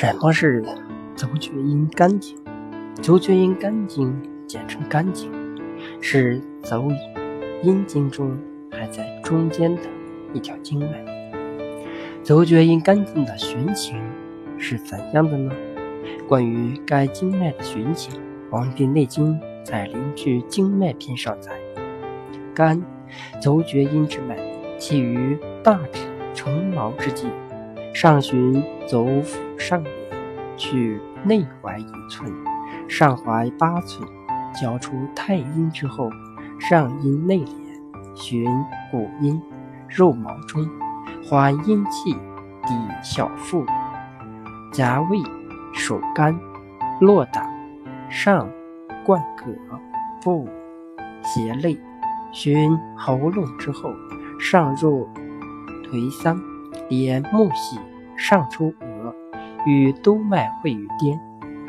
什么是足厥阴肝经？足厥阴肝经简称肝经，是足阴经中排在中间的一条经脉。足厥阴肝经的循行是怎样的呢？关于该经脉的循行，《黄帝内经》在《灵居经脉篇》上载：肝，足厥阴之脉，起于大指成毛之际。上循足府上沿，去内踝一寸，上踝八寸，交出太阴之后，上阴内敛，循骨阴，肉毛中，还阴气，抵小腹，夹胃，属肝，络胆，上贯膈部，胁肋，循喉咙之后，上入颓桑。连木系上出额，与督脉会于巅。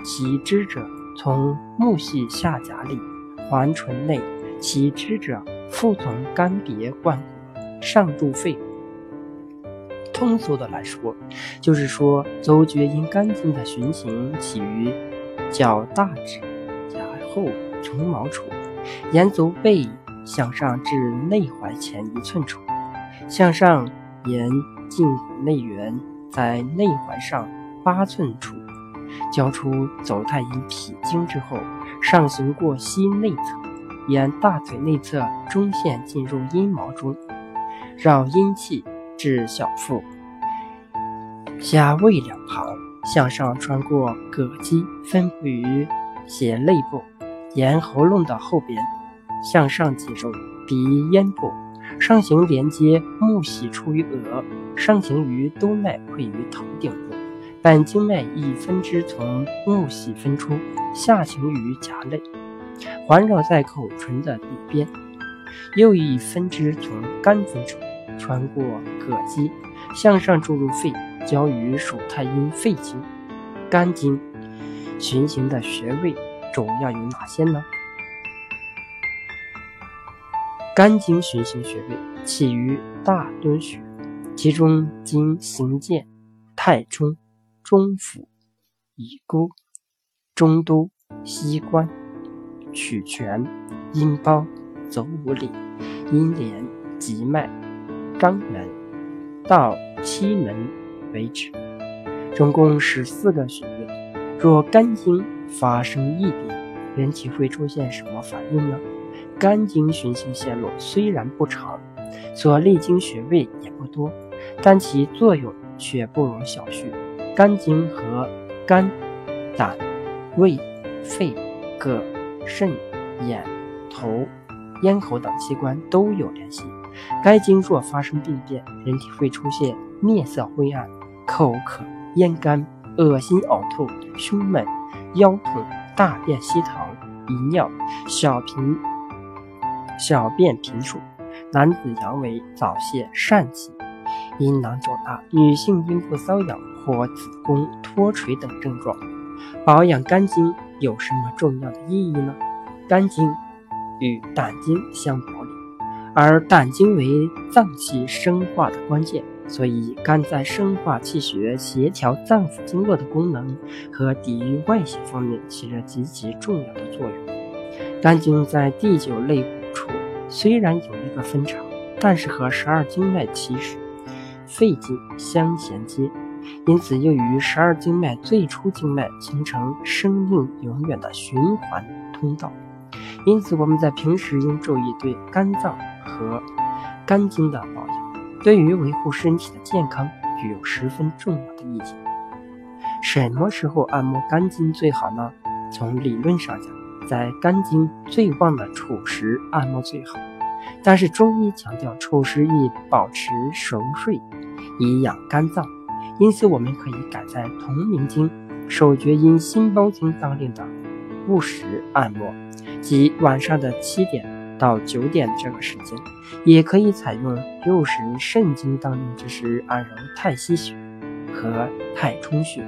其支者从木系下夹里环唇内，其支者复从肝别贯膈上入肺。通俗的来说，就是说足厥阴肝经的循行起于脚大趾甲后成毛处，沿足背向上至内踝前一寸处，向上沿。胫骨内缘在内踝上八寸处，交出走太阴脾经之后，上行过膝内侧，沿大腿内侧中线进入阴毛中，绕阴气至小腹，下胃两旁，向上穿过膈肌，分布于胁肋部，沿喉咙的后边向上进入鼻咽部。上行连接木系出于额，上行于督脉会于头顶部。本经脉一分支从木系分出，下行于颊内，环绕在口唇的里边；又一分支从肝分出，穿过膈肌，向上注入肺，交于属太阴肺经。肝经循行的穴位主要有哪些呢？肝经循行穴位起于大敦穴，其中经行健、太冲、中府、乙沟、中都、膝关、曲泉、阴包、走五里、阴连、急脉、肛门到期门为止，总共十四个穴位。若肝经发生异变，人体会出现什么反应呢？肝经循行线路虽然不长，所历经穴位也不多，但其作用却不容小觑。肝经和肝、胆、胃、肺、膈、肾、眼、头、咽喉等器官都有联系。该经若发生病变，人体会出现面色灰暗、口渴、咽干、恶心呕吐、胸闷、腰痛、大便稀溏、遗尿、小频。小便频数，男子阳痿、早泄、疝气、阴囊肿大，女性阴部瘙痒或子宫脱垂等症状。保养肝经有什么重要的意义呢？肝经与胆经相表里，而胆经为脏器生化的关键，所以肝在生化气血、协调脏腑经络的功能和抵御外邪方面起着极其重要的作用。肝经在第九肋骨，虽然有一个分场，但是和十二经脉起始肺经相衔接，因此又与十二经脉最初经脉形成生命永远的循环通道。因此，我们在平时应注意对肝脏和肝经的保养，对于维护身体的健康具有十分重要的意义。什么时候按摩肝经最好呢？从理论上讲。在肝经最旺的处时按摩最好，但是中医强调处时宜保持熟睡，以养肝脏，因此我们可以改在同名经手厥阴心包经当令的午时按摩，即晚上的七点到九点这个时间，也可以采用右时肾经当令之时按揉太溪穴和太冲穴。